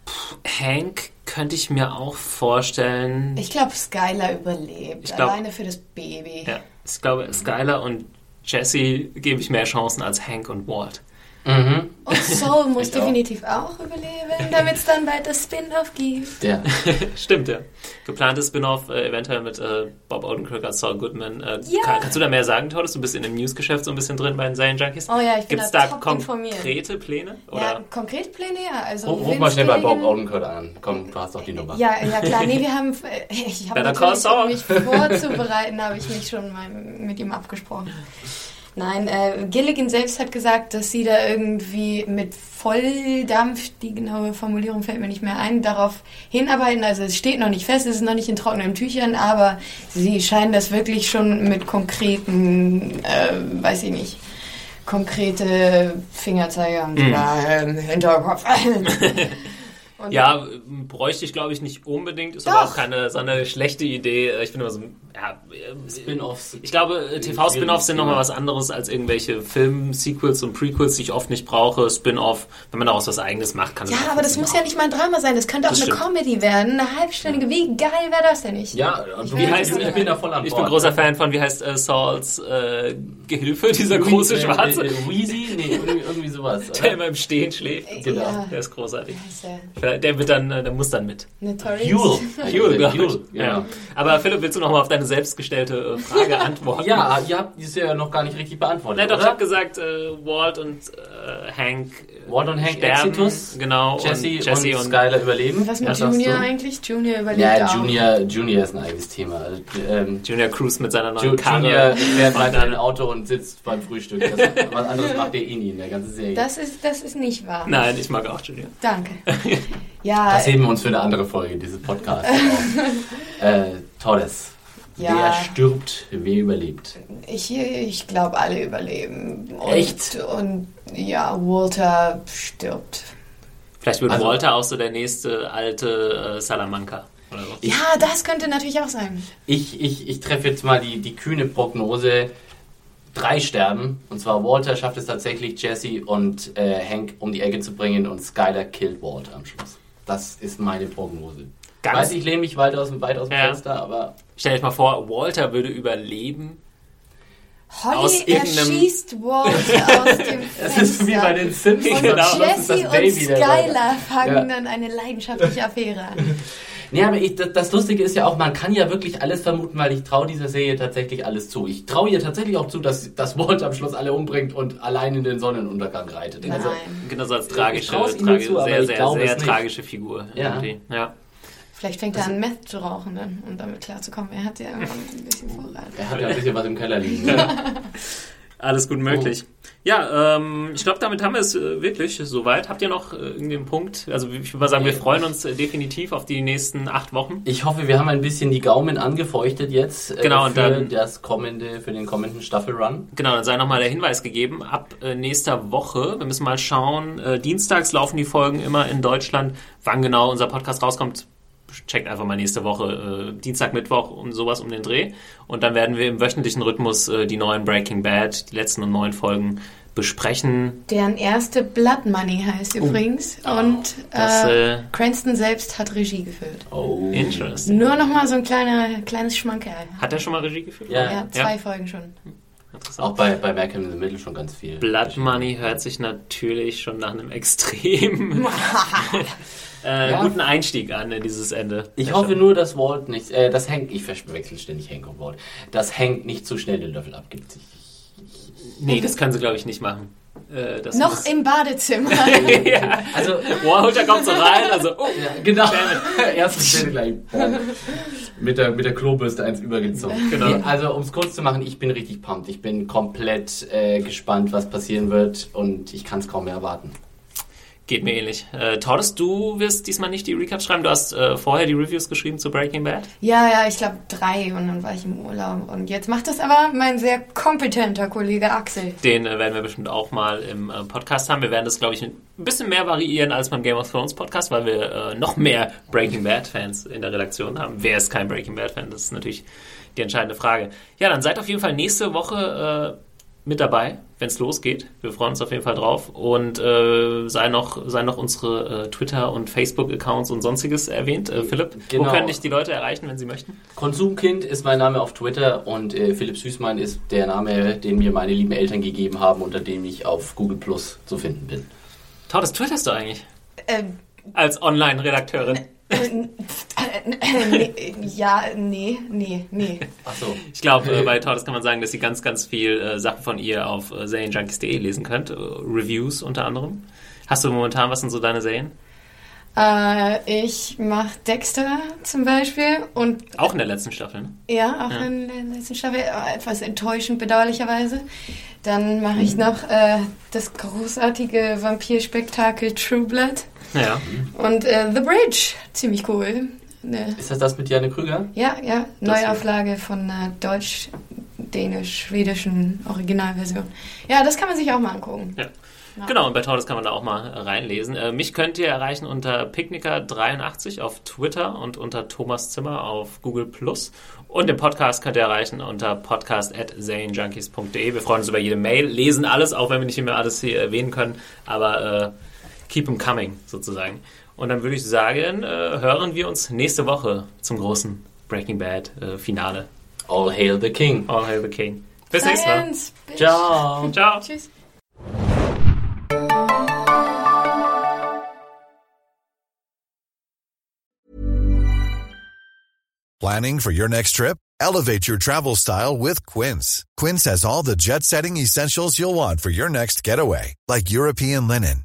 Puh, Hank könnte ich mir auch vorstellen. Ich glaube, Skylar überlebt. Ich glaub- alleine für das Baby. Ja, ich glaube, Skylar und Jesse gebe ich mehr Chancen als Hank und Walt. Mhm. Und Soul muss Ich auch. definitiv auch überleben, damit es dann bald das Spin-off gibt. Der, Stimmt, ja. Geplantes Spin-off, äh, eventuell mit äh, Bob Odenkirk als Saul Goodman. Äh, Ja. kann, kannst du da mehr sagen, Torres? Du bist in dem Newsgeschäft so ein bisschen drin bei den Serien Junkies. Oh ja, ich bin Gibt's da da top informiert. konkrete Pläne? Ja, Oder? konkret Pläne, ja. Also ruf, ruf mal schnell bei Bob Odenkirk an. Komm, du hast doch die Nummer. Ja, ja klar. Nee, wir haben, äh, ich habe um mich vorzubereiten, habe ich mich schon mal mit ihm abgesprochen. Nein, äh, Gilligan selbst hat gesagt, dass sie da irgendwie mit Volldampf, die genaue Formulierung fällt mir nicht mehr ein, darauf hinarbeiten. Also es steht noch nicht fest, es ist noch nicht in trockenen Tüchern, aber sie scheinen das wirklich schon mit konkreten, äh, weiß ich nicht, konkrete Fingerzeiger und Mhm. im Hinterkopf. Und Ja, bräuchte ich glaube ich nicht unbedingt. Ist Doch. aber auch keine so eine schlechte Idee. Ich finde immer so, ja, äh, Spin-offs. ich glaube, äh, TV-Spin-Offs sind nochmal was anderes als irgendwelche Film-Sequels und Prequels, die ich oft nicht brauche. Spin-Off, wenn man daraus was Eigenes macht, kann Ja, auch aber das muss ja nicht mal ein Drama sein. Das könnte auch Das eine stimmt. Comedy werden, eine halbstündige. Wie geil wäre das denn nicht? Ja, und Wie heißt ich bin da voll an Ich Bord. bin großer Fan von, wie heißt äh, Sauls äh, Gehilfe, dieser große Schwarze, Wheezy? Nee, irgendwie, sowas. der Oder? immer im Stehen schläft. Genau. Ja, Der ist großartig. ja Der wird dann, äh, der muss dann mit. Notorious. Jule. Jule, glaub ich. Jule, Ja. ja. Aber Philipp, willst du noch mal auf deine selbstgestellte äh, Frage antworten? Ja, ihr habt dieses ja noch gar nicht richtig beantwortet. Nein, doch, ich habe gesagt, äh, Walt und äh, Hank. äh, Walt und Hank sterben, Exitus, Genau. Jesse, und Jesse und, und, Skyler überleben. Was mit sagst Junior eigentlich? Junior überlebt Ja, auch. Junior, Junior ist ein eigenes Thema. Also, ähm, Junior Cruise mit seiner neuen Ju- Karre. Junior fährt weiter in ein Auto und sitzt beim Frühstück. Das, was anderes macht der eh nie in der ganzen Serie. Das ist, das ist nicht wahr. Nein, ich mag auch Junior. Danke. Ja, Das heben wir uns für eine andere Folge dieses Podcasts auf. äh, Torres. Ja. Wer stirbt, wer überlebt? ich, ich glaube, alle überleben. Und, Echt? Und ja, Walter stirbt. Vielleicht wird Also- Walter auch so der nächste alte äh, Salamanca. Oder so. Ja, das könnte natürlich auch sein. Ich, ich, ich treffe jetzt mal die, die kühne Prognose. Drei sterben. Und zwar Walter schafft es tatsächlich, Jesse und äh, Hank um die Ecke zu bringen und Skyler killt Walt am Schluss. Das ist meine Prognose. Ganz- Weiß ich lehne mich weit aus, dem- weit aus dem Ja. Fenster, aber Stell dir mal vor, Walter würde überleben. Holly Aus irgendeinem- erschießt Walter aus dem Fenster. es ist wie bei den Simpsons. Genau, Schluss ist Jesse das und Skylar fangen Ja. dann eine leidenschaftliche Affäre an. Nee, aber ich, das, das Lustige ist ja auch, man kann ja wirklich alles vermuten, weil ich traue dieser Serie tatsächlich alles zu. Ich traue ihr tatsächlich auch zu, dass, dass Walt am Schluss alle umbringt und allein in den Sonnenuntergang reitet. Also, Nein. Genau so als tragische, tragische zu, sehr, ich sehr, sehr tragische Figur. Ja. ja. Vielleicht fängt er an, Meth zu rauchen, dann, um damit klarzukommen. Er hat ja immer ein bisschen Vorrat. er hat ja ein bisschen was im Keller liegen. Alles gut möglich. Ja, ähm, ich glaube, damit haben wir es äh, wirklich soweit. Habt ihr noch äh, irgendeinen Punkt? Also ich würde mal sagen, wir freuen uns äh, definitiv auf die nächsten acht Wochen. Ich hoffe, wir haben ein bisschen die Gaumen angefeuchtet jetzt äh, Genau, und für dann- das kommende, für den kommenden Staffelrun. Genau, dann sei nochmal der Hinweis gegeben, ab äh, nächster Woche, wir müssen mal schauen, äh, dienstags laufen die Folgen immer in Deutschland. Wann genau unser Podcast rauskommt, checkt einfach mal nächste Woche, äh, Dienstag, Mittwoch, um sowas um den Dreh. Und dann werden wir im wöchentlichen Rhythmus äh, die neuen Breaking Bad, die letzten und neuen Folgen besprechen. Deren erste Blood Money heißt übrigens. Und Das, äh, äh, Cranston selbst hat Regie geführt. Oh. Interesting. Nur noch mal so ein kleiner, kleines Schmankerl. Hat er schon mal Regie geführt? Ja. Ja, zwei Folgen schon. Interessant. Auch bei, bei Malcolm in the Middle schon ganz viel. Blood Money hört sich natürlich schon nach einem extrem äh, Ja. guten Einstieg an in dieses Ende. Ich hoffe nur, dass Walt nicht, äh, dass Hank, ich verwechsel ständig Hank und Walt, dass Hank nicht zu schnell den Löffel abgibt. Ich, Nee, das können sie, glaube ich, nicht machen. Äh, das Noch im Badezimmer. ja. also, Warholter kommt so rein, also, oh, ja, genau. Erste Szene gleich. boom. Mit der, mit der Klobürste eins übergezogen. Genau. Nee, also, um es kurz zu machen, ich bin richtig pumped. Ich bin komplett äh, gespannt, was passieren wird und ich kann es kaum mehr erwarten. Geht mir ähnlich. Äh, Tordes, du wirst diesmal nicht die Recaps schreiben, du hast äh, vorher die Reviews geschrieben zu Breaking Bad. ja, ja, ich glaube drei und dann war ich im Urlaub. Und jetzt macht das aber mein sehr kompetenter Kollege Axel. Den äh, werden wir bestimmt auch mal im äh, Podcast haben. Wir werden das, glaube ich, ein bisschen mehr variieren als beim Game of Thrones Podcast, weil wir äh, noch mehr Breaking Bad Fans in der Redaktion haben. Wer ist kein Breaking Bad Fan? Das ist natürlich die entscheidende Frage. Ja, dann seid auf jeden Fall nächste Woche äh, mit dabei, wenn es losgeht. Wir freuen uns auf jeden Fall drauf. Und äh, sei, noch, sei noch unsere äh, Twitter- und Facebook-Accounts und sonstiges erwähnt. Äh, Philipp, Genau. wo können dich die Leute erreichen, wenn sie möchten? Konsumkind ist mein Name auf Twitter und äh, Philipp Süßmann ist der Name, den mir meine lieben Eltern gegeben haben, unter dem ich auf Google Plus zu finden bin. Tordes, twitterst du eigentlich? Ähm, Als Online-Redakteurin. Äh, äh, nee, ja, nee, nee, nee. Achso. Ich glaube, äh, bei Tordes kann man sagen, dass ihr ganz, ganz viel äh, Sachen von ihr auf äh, serienjunkies.de lesen könnt. Äh, Reviews unter anderem. Hast du momentan, was sind so deine Serien? Äh, ich mache Dexter zum Beispiel und Auch in der letzten Staffel, ne? ja, auch Ja. in der letzten Staffel äh, etwas enttäuschend, bedauerlicherweise. Dann mache ich noch äh, das großartige Vampirspektakel True Blood Ja. und äh, The Bridge, ziemlich cool. Ne, Ist das das mit Jane Krüger? ja, ja, Das Neuauflage von einer deutsch-dänisch-schwedischen Originalversion. Ja, das kann man sich auch mal angucken. Ja. Genau, und bei Tordes kann man da auch mal reinlesen. Äh, mich könnt ihr erreichen unter Picknicker83 auf Twitter und unter Thomas Zimmer auf Google Plus. Und den Podcast könnt ihr erreichen unter podcast.zanejunkies.de. Wir freuen uns über jede Mail, lesen alles, auch wenn wir nicht immer alles hier erwähnen können, aber äh, keep them coming sozusagen. Und dann würde ich sagen, äh, hören wir uns nächste Woche zum großen Breaking Bad äh, Finale. All hail the king. All hail the king. Bis nächstes Mal. Bitch. Ciao. Ciao. Tschüss. Planning for your next trip? Elevate your travel style with Quince. Quince has all the jet setting essentials you'll want for your next getaway, like European linen,